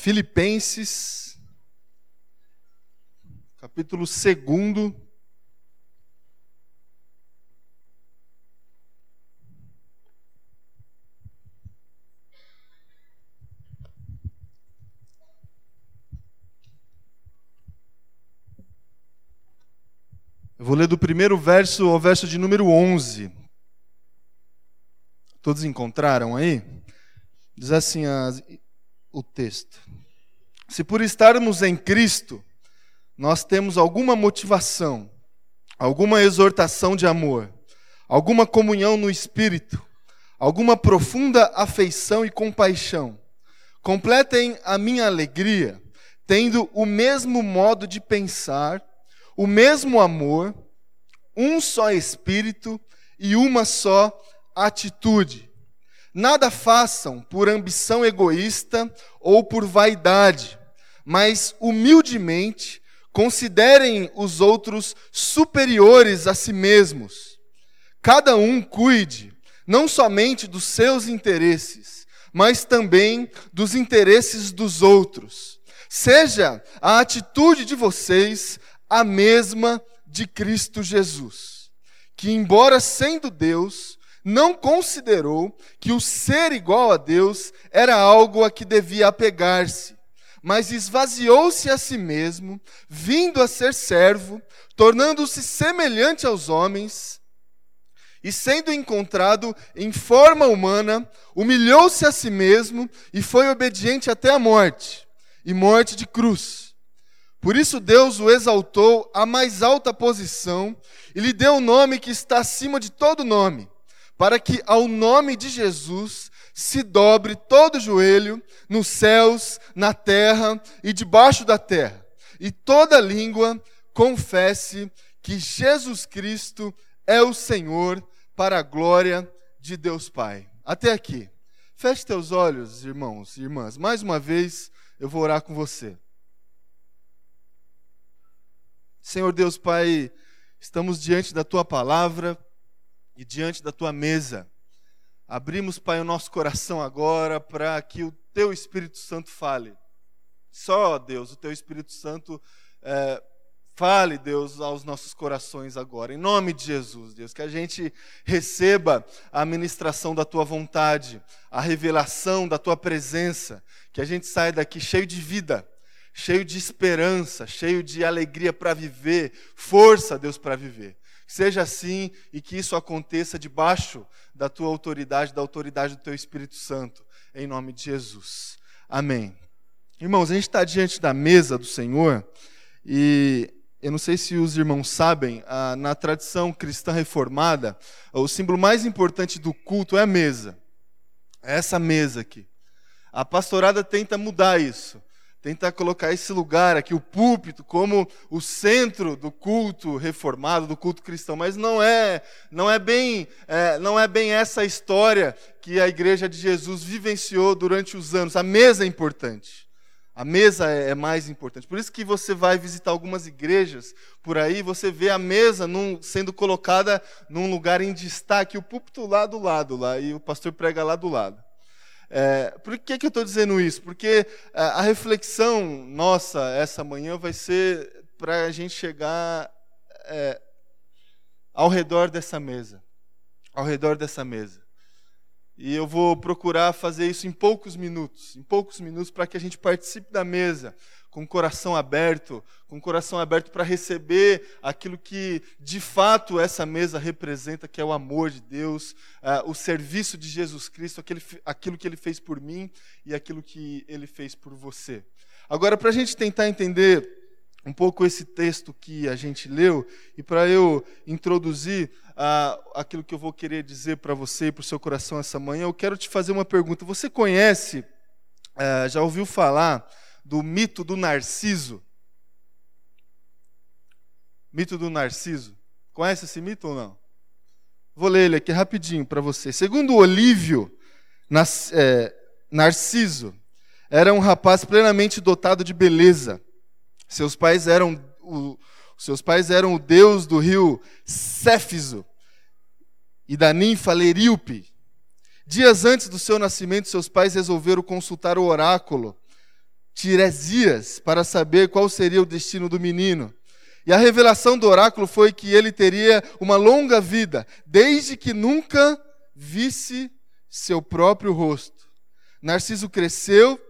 Filipenses, capítulo 2. Eu vou ler do primeiro verso ao verso de número 11. Todos encontraram aí? Diz assim as, o texto. Se por estarmos em Cristo, nós temos alguma motivação, alguma exortação de amor, alguma comunhão no espírito, alguma profunda afeição e compaixão, completem a minha alegria, tendo o mesmo modo de pensar, o mesmo amor, um só espírito e uma só atitude. Nada façam por ambição egoísta ou por vaidade, mas humildemente considerem os outros superiores a si mesmos. Cada um cuide não somente dos seus interesses, mas também dos interesses dos outros. Seja a atitude de vocês a mesma de Cristo Jesus, que, embora sendo Deus, não considerou que o ser igual a Deus era algo a que devia apegar-se, mas esvaziou-se a si mesmo, vindo a ser servo, tornando-se semelhante aos homens, e sendo encontrado em forma humana, humilhou-se a si mesmo e foi obediente até a morte e morte de cruz. Por isso Deus o exaltou à mais alta posição e lhe deu o um nome que está acima de todo nome para que ao nome de Jesus se dobre todo joelho nos céus, na terra e debaixo da terra, e toda língua confesse que Jesus Cristo é o Senhor, para a glória de Deus Pai. Até aqui. Feche teus olhos, irmãos e irmãs. Mais uma vez, eu vou orar com você. Senhor Deus Pai, estamos diante da tua palavra e diante da tua mesa. Abrimos, Pai, o nosso coração agora para que o teu Espírito Santo fale. Só, Deus, o teu Espírito Santo é, fale, Deus, aos nossos corações agora. Em nome de Jesus, Deus, que a gente receba a ministração da tua vontade, a revelação da tua presença, que a gente saia daqui cheio de vida, cheio de esperança, cheio de alegria para viver, força, Deus, para viver. Seja assim e que isso aconteça debaixo da tua autoridade, da autoridade do teu Espírito Santo, em nome de Jesus. Amém. Irmãos, a gente está diante da mesa do Senhor e eu não sei se os irmãos sabem, na tradição cristã reformada, o símbolo mais importante do culto é a mesa. É essa mesa aqui. A pastorada tenta mudar isso tentar colocar esse lugar aqui, o púlpito, como o centro do culto reformado, do culto cristão, mas não é, não é bem, é, não é bem essa história que a Igreja de Jesus vivenciou durante os anos. A mesa é importante. A mesa é, é mais importante. Por isso que você vai visitar algumas igrejas por aí, você vê a mesa num, sendo colocada num lugar em destaque, o púlpito lá do lado, lá, e o pastor prega lá do lado. É, por que, que eu estou dizendo isso? Porque a, é, a reflexão nossa essa manhã vai ser para a gente chegar é, ao redor dessa mesa. Ao redor dessa mesa. E eu vou procurar fazer isso em poucos minutos, em poucos minutos, para que a gente participe da mesa, com o coração aberto, com o coração aberto para receber aquilo que de fato essa mesa representa, que é o amor de Deus, uh, o serviço de Jesus Cristo, aquele, aquilo que ele fez por mim e aquilo que ele fez por você. Agora, para a gente tentar entender um pouco esse texto que a gente leu e para eu introduzir uh, aquilo que eu vou querer dizer para você e para o seu coração essa manhã, eu quero te fazer uma pergunta. Você conhece, uh, já ouviu falar do mito do Narciso. Mito do Narciso. Conhece esse mito ou não? Vou ler ele aqui rapidinho para você. Segundo Olívio, é, Narciso era um rapaz plenamente dotado de beleza. Seus pais eram o, seus pais eram o deus do rio Céfiso e da ninfa Leríope. Dias antes do seu nascimento, seus pais resolveram consultar o oráculo Tiresias para saber qual seria o destino do menino. E a revelação do oráculo foi que ele teria uma longa vida, desde que nunca visse seu próprio rosto. Narciso cresceu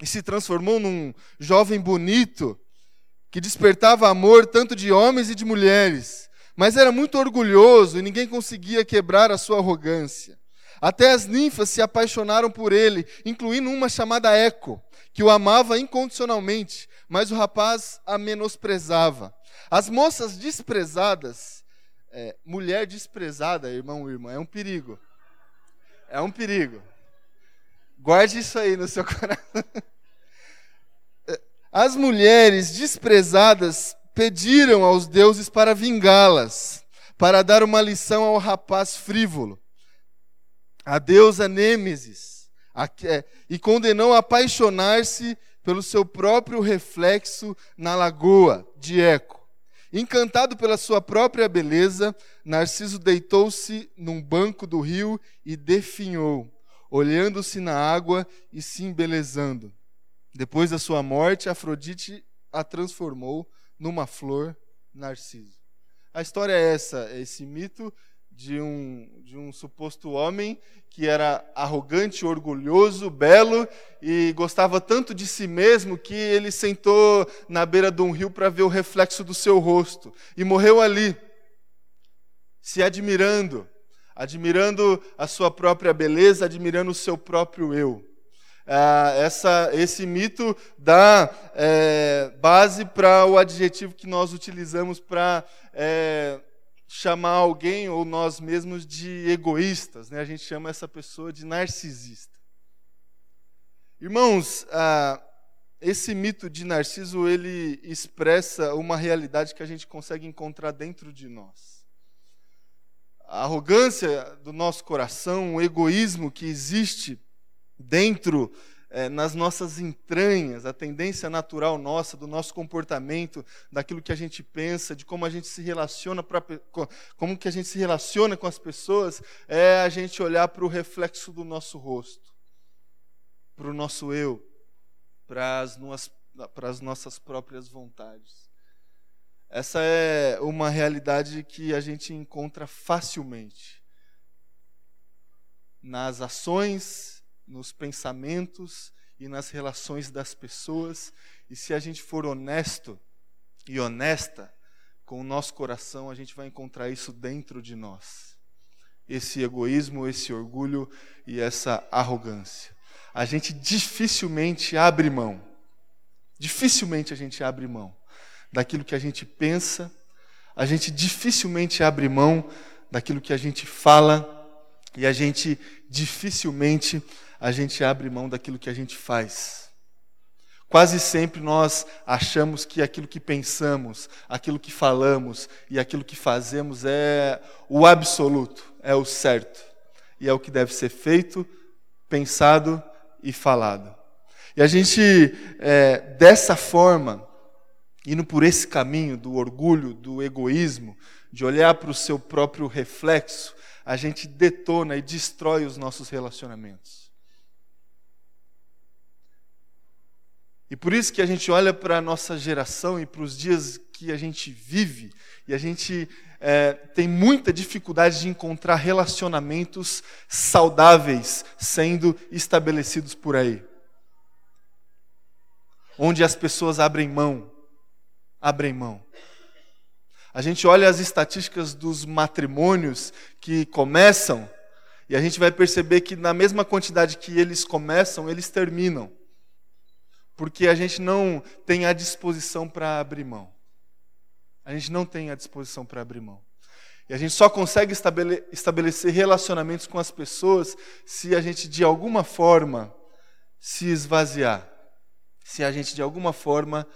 e se transformou num jovem bonito, que despertava amor tanto de homens e de mulheres, mas era muito orgulhoso e ninguém conseguia quebrar a sua arrogância. Até as ninfas se apaixonaram por ele, incluindo uma chamada Eco, que o amava incondicionalmente, mas o rapaz a menosprezava. As moças desprezadas, é, mulher desprezada, irmão, irmã, é um perigo. É um perigo. Guarde isso aí no seu coração. As mulheres desprezadas pediram aos deuses para vingá-las, para dar uma lição ao rapaz frívolo. A deusa Nêmesis, é, e condenou a apaixonar-se pelo seu próprio reflexo na lagoa de Eco. Encantado pela sua própria beleza, Narciso deitou-se num banco do rio e definhou, olhando-se na água e se embelezando. Depois da sua morte, Afrodite a transformou numa flor narciso. A história é essa, é esse mito de um, de um suposto homem que era arrogante, orgulhoso, belo e gostava tanto de si mesmo que ele sentou na beira de um rio para ver o reflexo do seu rosto e morreu ali, se admirando, admirando a sua própria beleza, admirando o seu próprio eu. Ah, essa, esse mito dá é, base para o adjetivo que nós utilizamos para é, chamar alguém ou nós mesmos de egoístas. Né? A gente chama essa pessoa de narcisista. Irmãos, ah, esse mito de Narciso ele expressa uma realidade que a gente consegue encontrar dentro de nós. A arrogância do nosso coração, o egoísmo que existe dentro, é, nas nossas entranhas, a tendência natural nossa, do nosso comportamento, daquilo que a gente pensa, de como a gente se relaciona, pra, como que a gente se relaciona com as pessoas, é a gente olhar para o reflexo do nosso rosto, para o nosso eu, para as, para as nossas próprias vontades. Essa é uma realidade que a gente encontra facilmente nas ações nos pensamentos e nas relações das pessoas. E se a gente for honesto e honesta com o nosso coração, a gente vai encontrar isso dentro de nós. Esse egoísmo, esse orgulho e essa arrogância. A gente dificilmente abre mão. Dificilmente a gente abre mão daquilo que a gente pensa, a gente dificilmente abre mão daquilo que a gente fala e a gente dificilmente a gente abre mão daquilo que a gente faz. Quase sempre nós achamos que aquilo que pensamos, aquilo que falamos e aquilo que fazemos é o absoluto, é o certo. E é o que deve ser feito, pensado e falado. E a gente, é, dessa forma, indo por esse caminho do orgulho, do egoísmo, de olhar para o seu próprio reflexo, a gente detona e destrói os nossos relacionamentos. E por isso que a gente olha para a nossa geração e para os dias que a gente vive, e a gente é, tem muita dificuldade de encontrar relacionamentos saudáveis sendo estabelecidos por aí. Onde as pessoas abrem mão, abrem mão. A gente olha as estatísticas dos matrimônios que começam, e a gente vai perceber que na mesma quantidade que eles começam, eles terminam porque a gente não tem a disposição para abrir mão. A gente não tem a disposição para abrir mão. E a gente só consegue estabelecer relacionamentos com as pessoas se a gente, de alguma forma, se esvaziar. Se a gente, de alguma forma,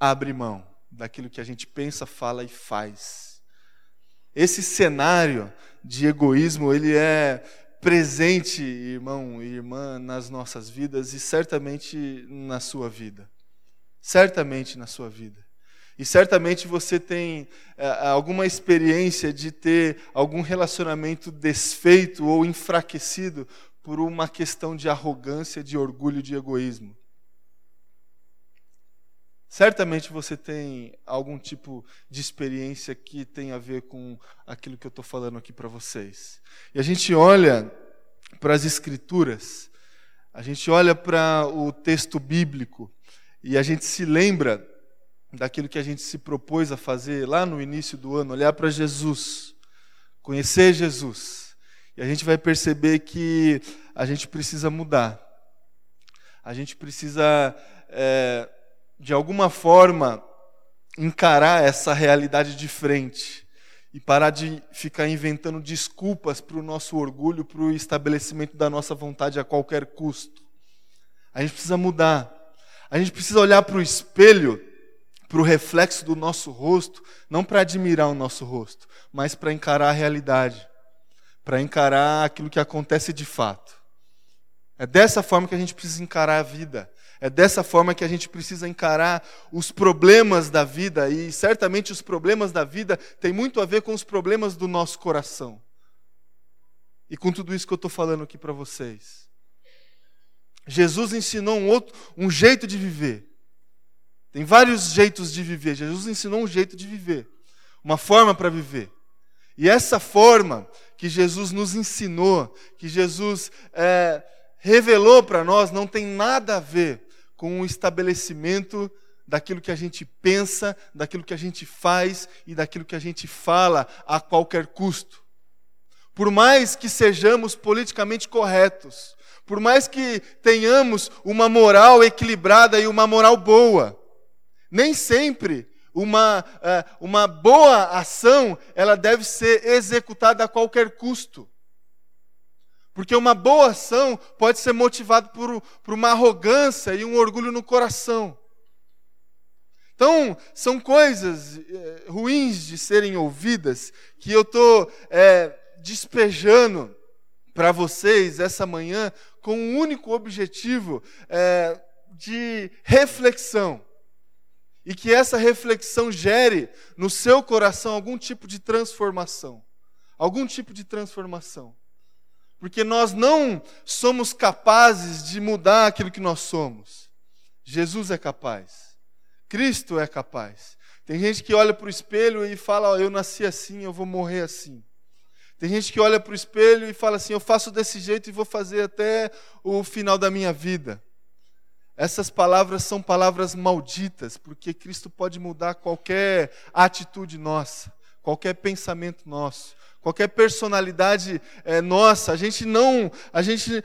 abre mão daquilo que a gente pensa, fala e faz. Esse cenário de egoísmo, ele é presente, irmão e irmã, nas nossas vidas e certamente na sua vida. Certamente na sua vida. E certamente você tem é, alguma experiência de ter algum relacionamento desfeito ou enfraquecido por uma questão de arrogância, de orgulho, de egoísmo. Certamente você tem algum tipo de experiência que tem a ver com aquilo que eu estou falando aqui para vocês. E a gente olha para as Escrituras, a gente olha para o texto bíblico e a gente se lembra daquilo que a gente se propôs a fazer lá no início do ano, olhar para Jesus, conhecer Jesus. E a gente vai perceber que a gente precisa mudar. A gente precisa. É, de alguma forma, encarar essa realidade de frente e parar de ficar inventando desculpas para o nosso orgulho, para o estabelecimento da nossa vontade a qualquer custo. A gente precisa mudar. A gente precisa olhar para o espelho, para o reflexo do nosso rosto, não para admirar o nosso rosto, mas para encarar a realidade, para encarar aquilo que acontece de fato. É dessa forma que a gente precisa encarar a vida. É dessa forma que a gente precisa encarar os problemas da vida, e certamente os problemas da vida têm muito a ver com os problemas do nosso coração. E com tudo isso que eu estou falando aqui para vocês. Jesus ensinou um outro, um jeito de viver. Tem vários jeitos de viver. Jesus ensinou um jeito de viver, uma forma para viver. E essa forma que Jesus nos ensinou, que Jesus é, revelou para nós, não tem nada a ver com o estabelecimento daquilo que a gente pensa, daquilo que a gente faz e daquilo que a gente fala a qualquer custo. Por mais que sejamos politicamente corretos, por mais que tenhamos uma moral equilibrada e uma moral boa, nem sempre uma, é, uma boa ação ela deve ser executada a qualquer custo. Porque uma boa ação pode ser motivada por, por uma arrogância e um orgulho no coração. Então, são coisas é, ruins de serem ouvidas que eu estou é, despejando para vocês essa manhã com um único objetivo é, de reflexão. E que essa reflexão gere no seu coração algum tipo de transformação. Algum tipo de transformação. Porque nós não somos capazes de mudar aquilo que nós somos. Jesus é capaz. Cristo é capaz. Tem gente que olha para o espelho e fala: oh, Eu nasci assim, eu vou morrer assim. Tem gente que olha para o espelho e fala assim: Eu faço desse jeito e vou fazer até o final da minha vida. Essas palavras são palavras malditas, porque Cristo pode mudar qualquer atitude nossa, qualquer pensamento nosso qualquer personalidade é, nossa, a gente não, a gente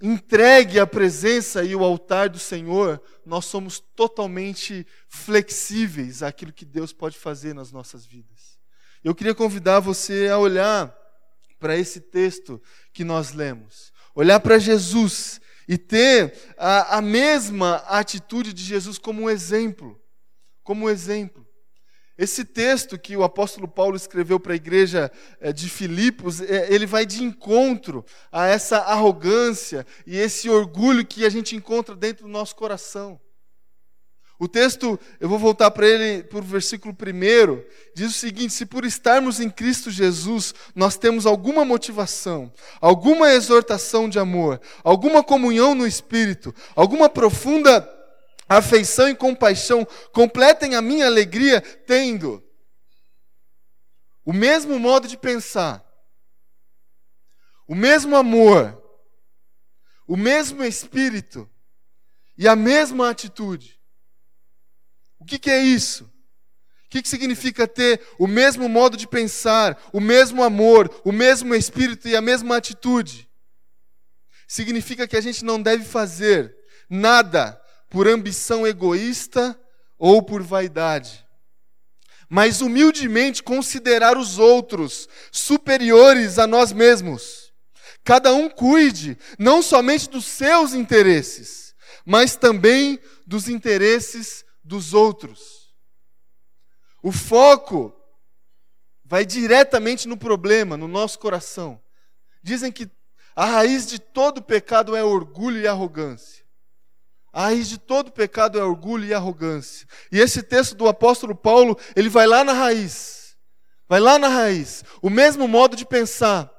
entregue a presença e o altar do Senhor, nós somos totalmente flexíveis àquilo que Deus pode fazer nas nossas vidas. Eu queria convidar você a olhar para esse texto que nós lemos, olhar para Jesus e ter a, a mesma atitude de Jesus como um exemplo, como um exemplo. Esse texto que o apóstolo Paulo escreveu para a igreja eh, de Filipos, eh, ele vai de encontro a essa arrogância e esse orgulho que a gente encontra dentro do nosso coração. O texto, eu vou voltar para ele, para o versículo 1, diz o seguinte: Se por estarmos em Cristo Jesus, nós temos alguma motivação, alguma exortação de amor, alguma comunhão no Espírito, alguma profunda afeição e compaixão, completem a minha alegria tendo o mesmo modo de pensar, o mesmo amor, o mesmo espírito e a mesma atitude. O que, que é isso? O que, que significa ter o mesmo modo de pensar, o mesmo amor, o mesmo espírito e a mesma atitude? Significa que a gente não deve fazer nada por ambição egoísta ou por vaidade, mas humildemente considerar os outros superiores a nós mesmos. Cada um cuide não somente dos seus interesses, mas também dos interesses dos outros. O foco vai diretamente no problema, no nosso coração. Dizem que a raiz de todo pecado é orgulho e arrogância. A raiz de todo pecado é orgulho e arrogância. E esse texto do apóstolo Paulo, ele vai lá na raiz. Vai lá na raiz. O mesmo modo de pensar,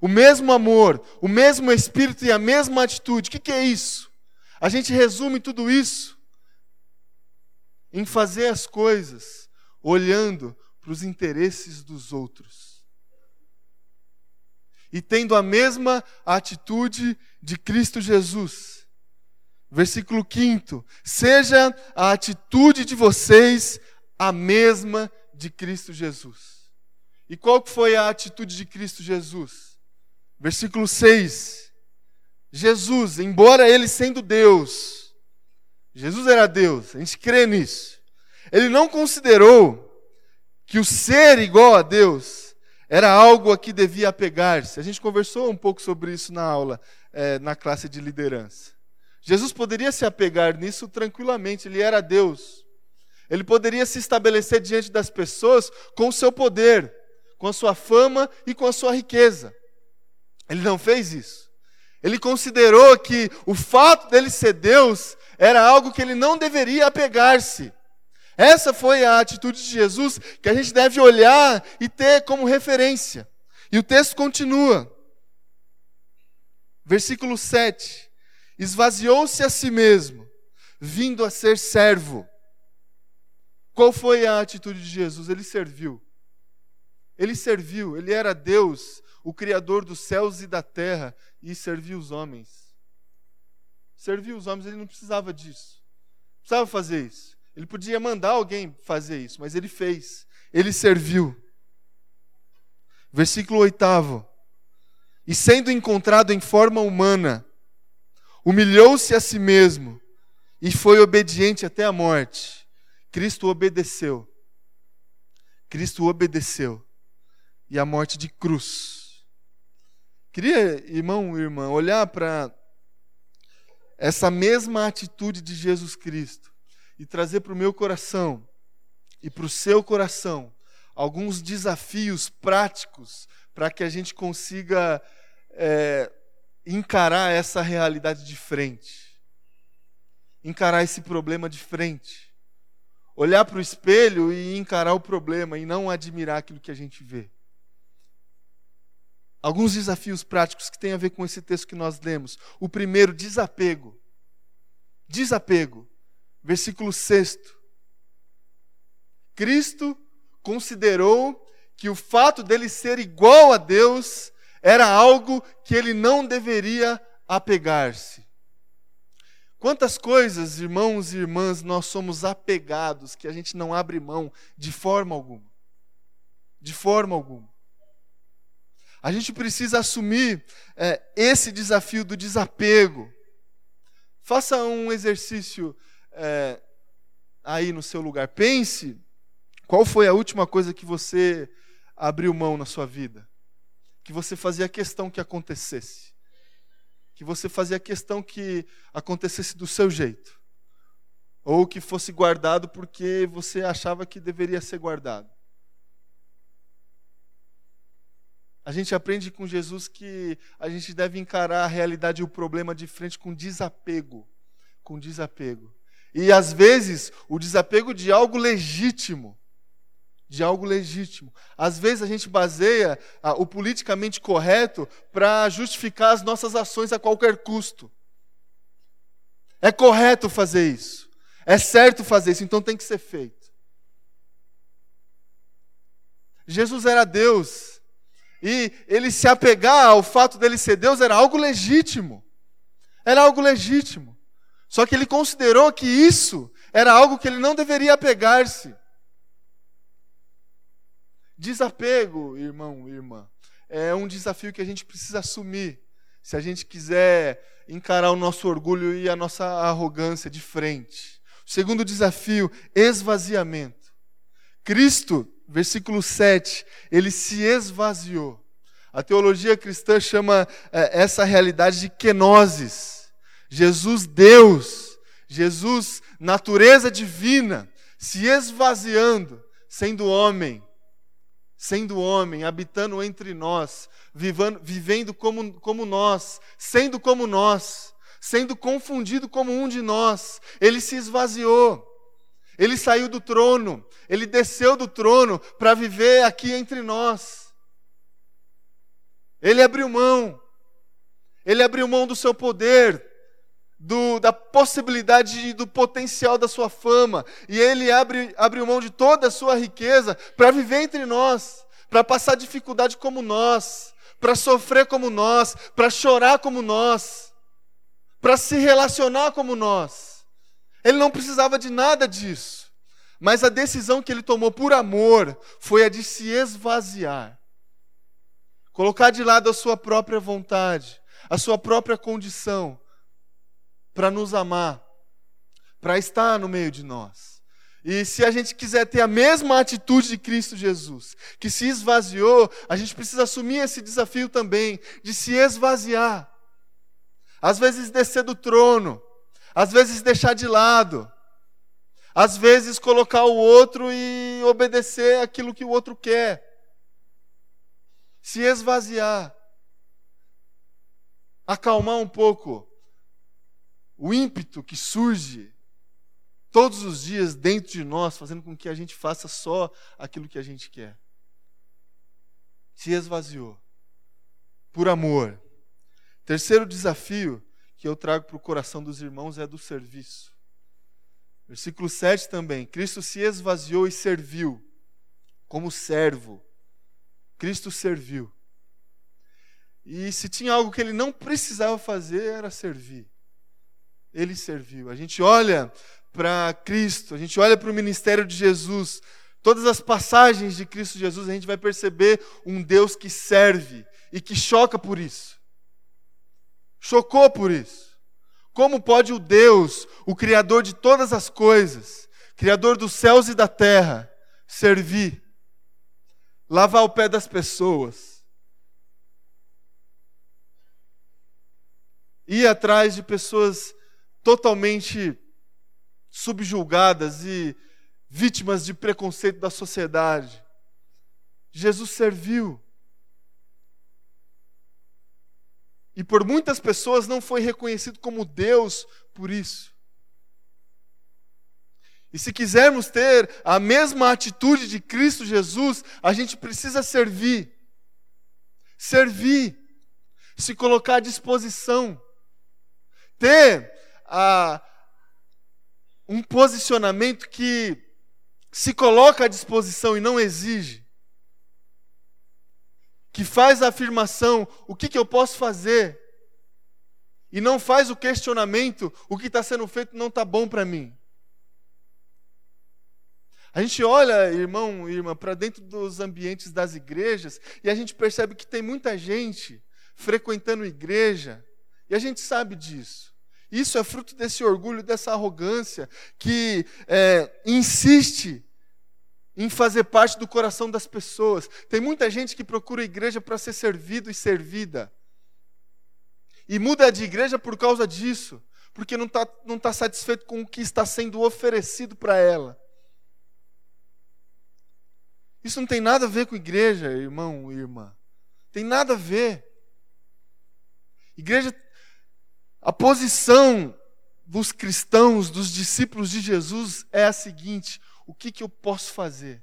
o mesmo amor, o mesmo espírito e a mesma atitude. O que, que é isso? A gente resume tudo isso em fazer as coisas olhando para os interesses dos outros. E tendo a mesma atitude de Cristo Jesus. Versículo 5: Seja a atitude de vocês a mesma de Cristo Jesus. E qual foi a atitude de Cristo Jesus? Versículo 6. Jesus, embora ele sendo Deus, Jesus era Deus, a gente crê nisso. Ele não considerou que o ser igual a Deus era algo a que devia apegar-se. A gente conversou um pouco sobre isso na aula, é, na classe de liderança. Jesus poderia se apegar nisso tranquilamente, ele era Deus. Ele poderia se estabelecer diante das pessoas com o seu poder, com a sua fama e com a sua riqueza. Ele não fez isso. Ele considerou que o fato dele ser Deus era algo que ele não deveria apegar-se. Essa foi a atitude de Jesus que a gente deve olhar e ter como referência. E o texto continua. Versículo 7. Esvaziou-se a si mesmo, vindo a ser servo. Qual foi a atitude de Jesus? Ele serviu. Ele serviu, ele era Deus, o Criador dos céus e da terra, e serviu os homens. Serviu os homens, ele não precisava disso. Não precisava fazer isso. Ele podia mandar alguém fazer isso, mas ele fez. Ele serviu. Versículo 8. E sendo encontrado em forma humana, humilhou-se a si mesmo e foi obediente até a morte. Cristo obedeceu. Cristo obedeceu. E a morte de cruz. Queria, irmão e irmã, olhar para essa mesma atitude de Jesus Cristo e trazer para o meu coração e para o seu coração alguns desafios práticos para que a gente consiga é, encarar essa realidade de frente, encarar esse problema de frente, olhar para o espelho e encarar o problema e não admirar aquilo que a gente vê. Alguns desafios práticos que têm a ver com esse texto que nós lemos. O primeiro, desapego. Desapego versículo 6. Cristo considerou que o fato dele ser igual a Deus era algo que ele não deveria apegar-se. Quantas coisas, irmãos e irmãs, nós somos apegados que a gente não abre mão de forma alguma. De forma alguma. A gente precisa assumir é, esse desafio do desapego. Faça um exercício é, aí no seu lugar. Pense qual foi a última coisa que você abriu mão na sua vida, que você fazia questão que acontecesse, que você fazia questão que acontecesse do seu jeito, ou que fosse guardado porque você achava que deveria ser guardado. A gente aprende com Jesus que a gente deve encarar a realidade e o problema de frente com desapego. Com desapego. E às vezes o desapego de algo legítimo, de algo legítimo. Às vezes a gente baseia ah, o politicamente correto para justificar as nossas ações a qualquer custo. É correto fazer isso. É certo fazer isso, então tem que ser feito. Jesus era Deus. E ele se apegar ao fato dele ser Deus era algo legítimo. Era algo legítimo. Só que ele considerou que isso era algo que ele não deveria apegar-se. Desapego, irmão irmã, é um desafio que a gente precisa assumir se a gente quiser encarar o nosso orgulho e a nossa arrogância de frente. O segundo desafio, esvaziamento. Cristo, versículo 7, ele se esvaziou. A teologia cristã chama é, essa realidade de kenosis Jesus, Deus, Jesus, natureza divina, se esvaziando, sendo homem, sendo homem, habitando entre nós, vivendo, vivendo como, como nós, sendo como nós, sendo confundido como um de nós, ele se esvaziou. Ele saiu do trono, ele desceu do trono para viver aqui entre nós. Ele abriu mão, ele abriu mão do seu poder, do, da possibilidade do potencial da sua fama, e ele abre, abre mão de toda a sua riqueza para viver entre nós, para passar dificuldade como nós, para sofrer como nós, para chorar como nós, para se relacionar como nós. Ele não precisava de nada disso, mas a decisão que ele tomou por amor foi a de se esvaziar, colocar de lado a sua própria vontade, a sua própria condição para nos amar, para estar no meio de nós. E se a gente quiser ter a mesma atitude de Cristo Jesus, que se esvaziou, a gente precisa assumir esse desafio também, de se esvaziar. Às vezes descer do trono, às vezes deixar de lado, às vezes colocar o outro e obedecer aquilo que o outro quer. Se esvaziar. Acalmar um pouco o ímpeto que surge todos os dias dentro de nós, fazendo com que a gente faça só aquilo que a gente quer. Se esvaziou. Por amor. Terceiro desafio que eu trago para o coração dos irmãos é do serviço. Versículo 7 também. Cristo se esvaziou e serviu como servo. Cristo serviu. E se tinha algo que ele não precisava fazer, era servir ele serviu. A gente olha para Cristo, a gente olha para o ministério de Jesus, todas as passagens de Cristo Jesus, a gente vai perceber um Deus que serve e que choca por isso. Chocou por isso. Como pode o Deus, o Criador de todas as coisas, Criador dos céus e da terra, servir, lavar o pé das pessoas, ir atrás de pessoas totalmente subjulgadas e vítimas de preconceito da sociedade. Jesus serviu. E por muitas pessoas não foi reconhecido como Deus por isso. E se quisermos ter a mesma atitude de Cristo Jesus, a gente precisa servir. Servir. Se colocar à disposição. Ter a um posicionamento que se coloca à disposição e não exige, que faz a afirmação: o que, que eu posso fazer? E não faz o questionamento: o que está sendo feito não está bom para mim. A gente olha, irmão e irmã, para dentro dos ambientes das igrejas e a gente percebe que tem muita gente frequentando igreja, e a gente sabe disso. Isso é fruto desse orgulho, dessa arrogância que é, insiste em fazer parte do coração das pessoas. Tem muita gente que procura a igreja para ser servido e servida. E muda de igreja por causa disso, porque não está não tá satisfeito com o que está sendo oferecido para ela. Isso não tem nada a ver com igreja, irmão e irmã. Tem nada a ver. Igreja a posição dos cristãos, dos discípulos de Jesus é a seguinte: o que, que eu posso fazer?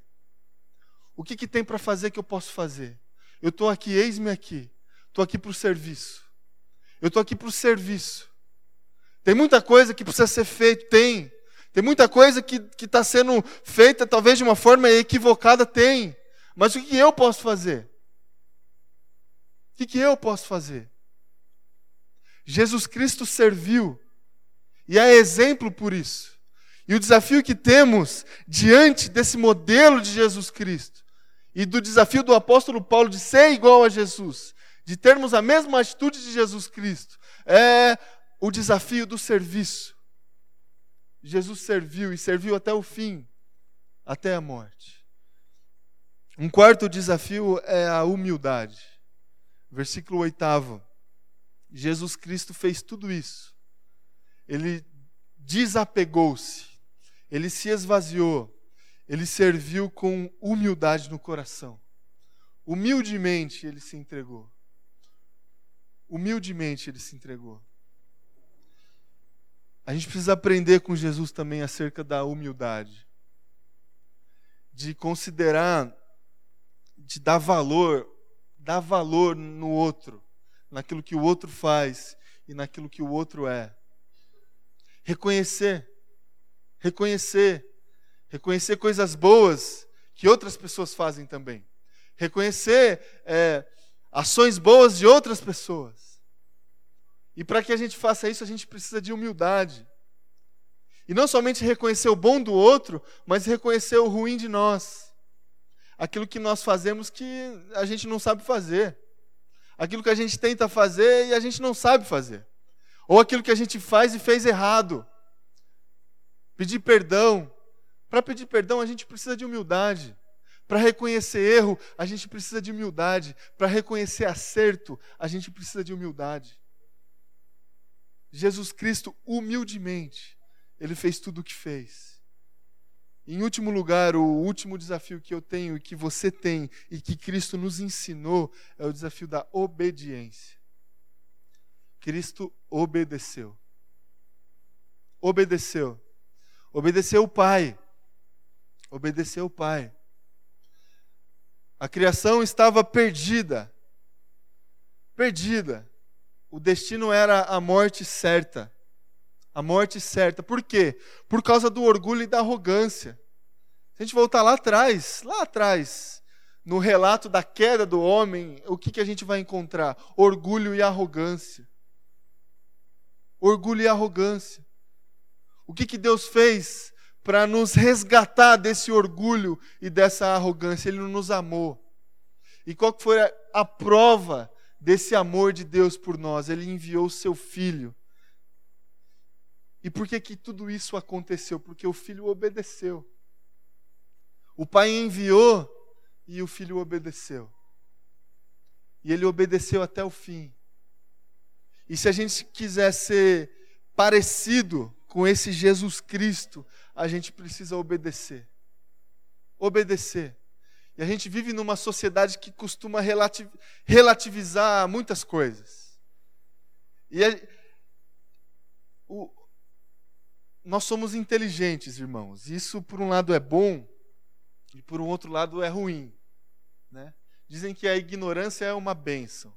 O que, que tem para fazer que eu posso fazer? Eu estou aqui, eis-me aqui. Estou aqui para o serviço. Eu estou aqui para o serviço. Tem muita coisa que precisa ser feita, tem. Tem muita coisa que está sendo feita, talvez de uma forma equivocada, tem. Mas o que, eu posso fazer? O que, que eu posso fazer? Jesus Cristo serviu e é exemplo por isso. E o desafio que temos diante desse modelo de Jesus Cristo e do desafio do apóstolo Paulo de ser igual a Jesus, de termos a mesma atitude de Jesus Cristo, é o desafio do serviço. Jesus serviu e serviu até o fim, até a morte. Um quarto desafio é a humildade. Versículo oitavo. Jesus Cristo fez tudo isso. Ele desapegou-se, ele se esvaziou, ele serviu com humildade no coração. Humildemente ele se entregou. Humildemente ele se entregou. A gente precisa aprender com Jesus também acerca da humildade. De considerar, de dar valor, dar valor no outro naquilo que o outro faz e naquilo que o outro é. reconhecer, reconhecer, reconhecer coisas boas que outras pessoas fazem também, reconhecer é, ações boas de outras pessoas. E para que a gente faça isso, a gente precisa de humildade. E não somente reconhecer o bom do outro, mas reconhecer o ruim de nós. Aquilo que nós fazemos que a gente não sabe fazer. Aquilo que a gente tenta fazer e a gente não sabe fazer. Ou aquilo que a gente faz e fez errado. Pedir perdão. Para pedir perdão, a gente precisa de humildade. Para reconhecer erro, a gente precisa de humildade. Para reconhecer acerto, a gente precisa de humildade. Jesus Cristo, humildemente, ele fez tudo o que fez. Em último lugar, o último desafio que eu tenho e que você tem e que Cristo nos ensinou é o desafio da obediência. Cristo obedeceu. Obedeceu. Obedeceu o Pai. Obedeceu o Pai. A criação estava perdida. Perdida. O destino era a morte certa. A morte certa. Por quê? Por causa do orgulho e da arrogância. Se a gente voltar lá atrás, lá atrás, no relato da queda do homem, o que, que a gente vai encontrar? Orgulho e arrogância. Orgulho e arrogância. O que, que Deus fez para nos resgatar desse orgulho e dessa arrogância? Ele nos amou. E qual foi a, a prova desse amor de Deus por nós? Ele enviou o seu filho e por que, que tudo isso aconteceu? Porque o filho obedeceu. O pai enviou e o filho obedeceu. E ele obedeceu até o fim. E se a gente quiser ser parecido com esse Jesus Cristo, a gente precisa obedecer. Obedecer. E a gente vive numa sociedade que costuma relativizar muitas coisas. E a, o, nós somos inteligentes, irmãos. Isso, por um lado, é bom e, por um outro lado, é ruim. Né? Dizem que a ignorância é uma bênção.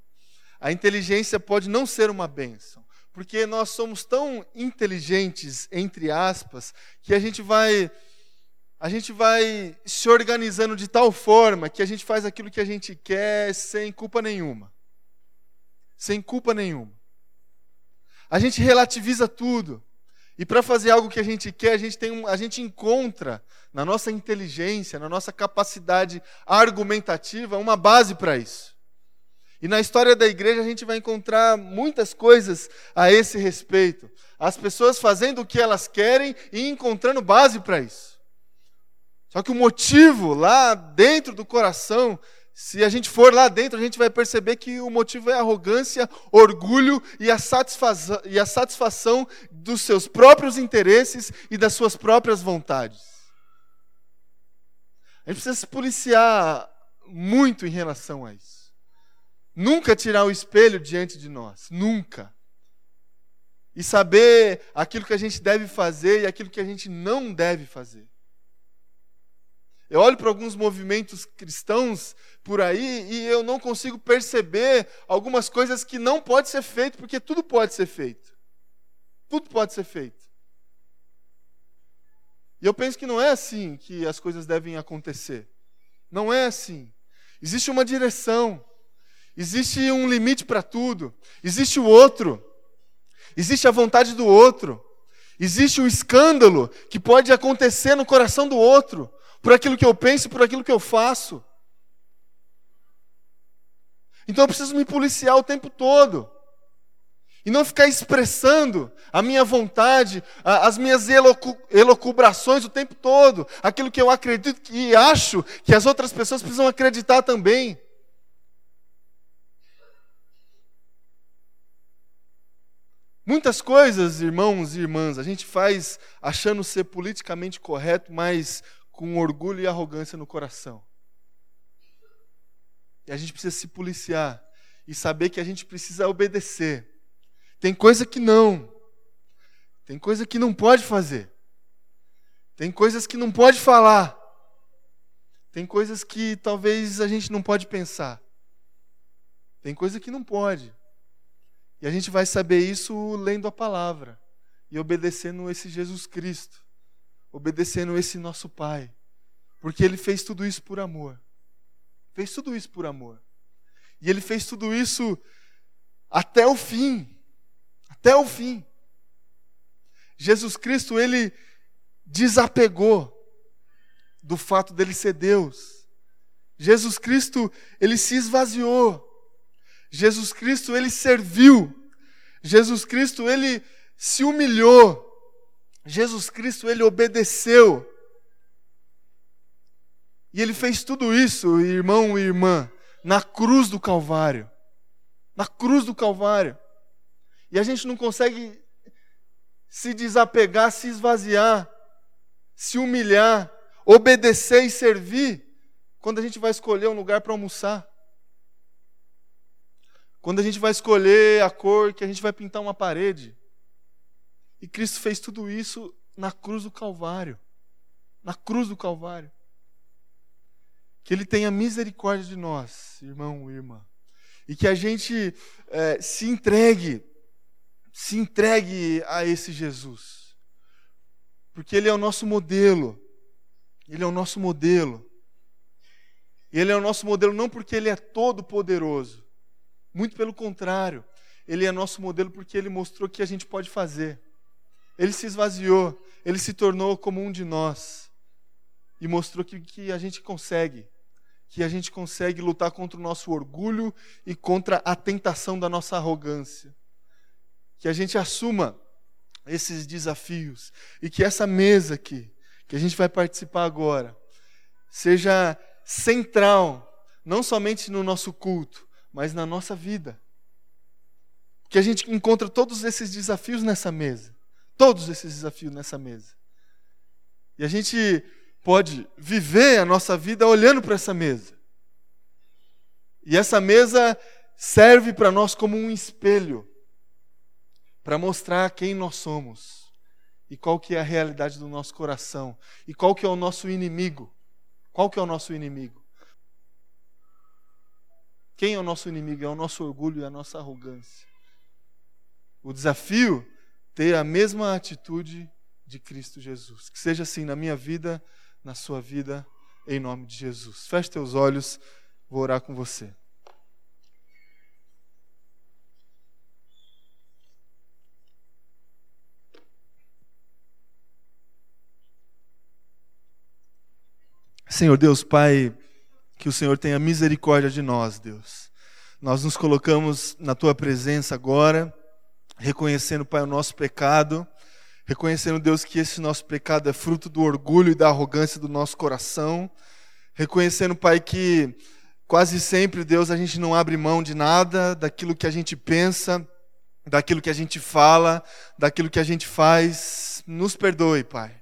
A inteligência pode não ser uma bênção, porque nós somos tão inteligentes, entre aspas, que a gente vai a gente vai se organizando de tal forma que a gente faz aquilo que a gente quer sem culpa nenhuma. Sem culpa nenhuma. A gente relativiza tudo. E para fazer algo que a gente quer, a gente, tem um, a gente encontra na nossa inteligência, na nossa capacidade argumentativa, uma base para isso. E na história da igreja a gente vai encontrar muitas coisas a esse respeito. As pessoas fazendo o que elas querem e encontrando base para isso. Só que o motivo lá dentro do coração se a gente for lá dentro, a gente vai perceber que o motivo é arrogância, orgulho e a, satisfação, e a satisfação dos seus próprios interesses e das suas próprias vontades. A gente precisa se policiar muito em relação a isso. Nunca tirar o espelho diante de nós, nunca. E saber aquilo que a gente deve fazer e aquilo que a gente não deve fazer. Eu olho para alguns movimentos cristãos por aí e eu não consigo perceber algumas coisas que não pode ser feito, porque tudo pode ser feito. Tudo pode ser feito. E eu penso que não é assim que as coisas devem acontecer. Não é assim. Existe uma direção. Existe um limite para tudo. Existe o outro. Existe a vontade do outro. Existe o escândalo que pode acontecer no coração do outro por aquilo que eu penso por aquilo que eu faço. Então eu preciso me policiar o tempo todo. E não ficar expressando a minha vontade, as minhas elocu elocubrações o tempo todo. Aquilo que eu acredito e acho que as outras pessoas precisam acreditar também. Muitas coisas, irmãos e irmãs, a gente faz achando ser politicamente correto, mas com orgulho e arrogância no coração. E a gente precisa se policiar e saber que a gente precisa obedecer. Tem coisa que não. Tem coisa que não pode fazer. Tem coisas que não pode falar. Tem coisas que talvez a gente não pode pensar. Tem coisa que não pode. E a gente vai saber isso lendo a palavra. e obedecendo esse Jesus Cristo, obedecendo esse nosso Pai, porque Ele fez tudo isso por amor. Fez tudo isso por amor. E Ele fez tudo isso até o fim. Até o fim. Jesus Cristo, Ele desapegou do fato dele ser Deus. Jesus Cristo, ele se esvaziou. Jesus Cristo, ele serviu. Jesus Cristo, ele se humilhou. Jesus Cristo, ele obedeceu. E ele fez tudo isso, irmão e irmã, na cruz do Calvário. Na cruz do Calvário. E a gente não consegue se desapegar, se esvaziar, se humilhar, obedecer e servir quando a gente vai escolher um lugar para almoçar. Quando a gente vai escolher a cor que a gente vai pintar uma parede. E Cristo fez tudo isso na cruz do Calvário. Na cruz do Calvário. Que Ele tenha misericórdia de nós, irmão e irmã. E que a gente é, se entregue, se entregue a esse Jesus. Porque Ele é o nosso modelo. Ele é o nosso modelo. Ele é o nosso modelo não porque Ele é todo poderoso, muito pelo contrário, Ele é nosso modelo porque Ele mostrou que a gente pode fazer. Ele se esvaziou, Ele se tornou como um de nós e mostrou que, que a gente consegue, que a gente consegue lutar contra o nosso orgulho e contra a tentação da nossa arrogância. Que a gente assuma esses desafios e que essa mesa aqui, que a gente vai participar agora, seja central, não somente no nosso culto, mas na nossa vida. Que a gente encontra todos esses desafios nessa mesa. Todos esses desafios nessa mesa. E a gente pode viver a nossa vida olhando para essa mesa. E essa mesa serve para nós como um espelho para mostrar quem nós somos e qual que é a realidade do nosso coração e qual que é o nosso inimigo. Qual que é o nosso inimigo? Quem é o nosso inimigo? É o nosso orgulho e a nossa arrogância. O desafio ter a mesma atitude de Cristo Jesus. Que seja assim na minha vida, na sua vida, em nome de Jesus. Feche teus olhos, vou orar com você. Senhor Deus, Pai, que o Senhor tenha misericórdia de nós, Deus. Nós nos colocamos na tua presença agora, reconhecendo, Pai, o nosso pecado, reconhecendo, Deus, que esse nosso pecado é fruto do orgulho e da arrogância do nosso coração, reconhecendo, Pai, que quase sempre, Deus, a gente não abre mão de nada, daquilo que a gente pensa, daquilo que a gente fala, daquilo que a gente faz. Nos perdoe, Pai.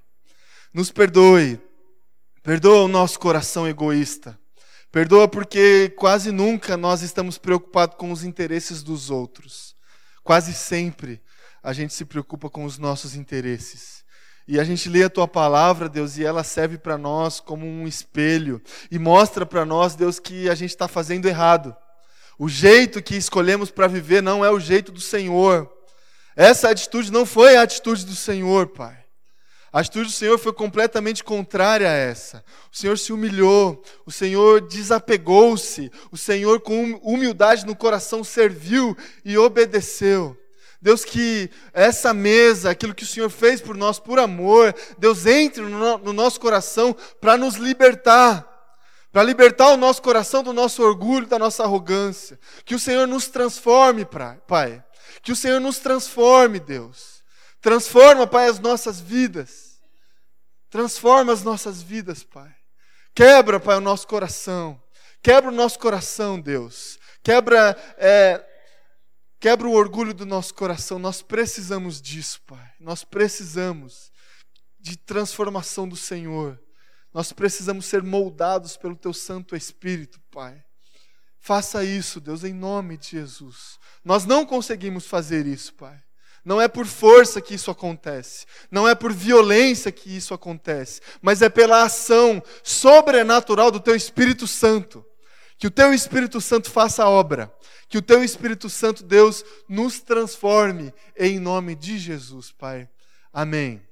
Nos perdoe. Perdoa o nosso coração egoísta. Perdoa porque quase nunca nós estamos preocupados com os interesses dos outros. Quase sempre a gente se preocupa com os nossos interesses. E a gente lê a tua palavra, Deus, e ela serve para nós como um espelho e mostra para nós, Deus, que a gente está fazendo errado. O jeito que escolhemos para viver não é o jeito do Senhor. Essa atitude não foi a atitude do Senhor, Pai. A atitude do Senhor foi completamente contrária a essa. O Senhor se humilhou, o Senhor desapegou-se, o Senhor, com hum, humildade no coração, serviu e obedeceu. Deus, que essa mesa, aquilo que o Senhor fez por nós, por amor, Deus entre no, nosso coração para nos libertar, para libertar o nosso coração do nosso orgulho, da nossa arrogância. Que o Senhor nos transforme, Pai. Que o Senhor nos transforme, Deus. Transforma, Pai, as nossas vidas. Transforma as nossas vidas, Pai. Quebra, Pai, o nosso coração. Quebra o nosso coração, Deus. Quebra, é, quebra o orgulho do nosso coração. Nós precisamos disso, Pai. Nós precisamos de transformação do Senhor. Nós precisamos ser moldados pelo Teu Santo Espírito, Pai. Faça isso, Deus, em nome de Jesus. Nós não conseguimos fazer isso, Pai. Não é por força que isso acontece, não é por violência que isso acontece, mas é pela ação sobrenatural do Teu Espírito Santo. Que o Teu Espírito Santo faça a obra, que o Teu Espírito Santo, Deus, nos transforme em nome de Jesus, Pai. Amém.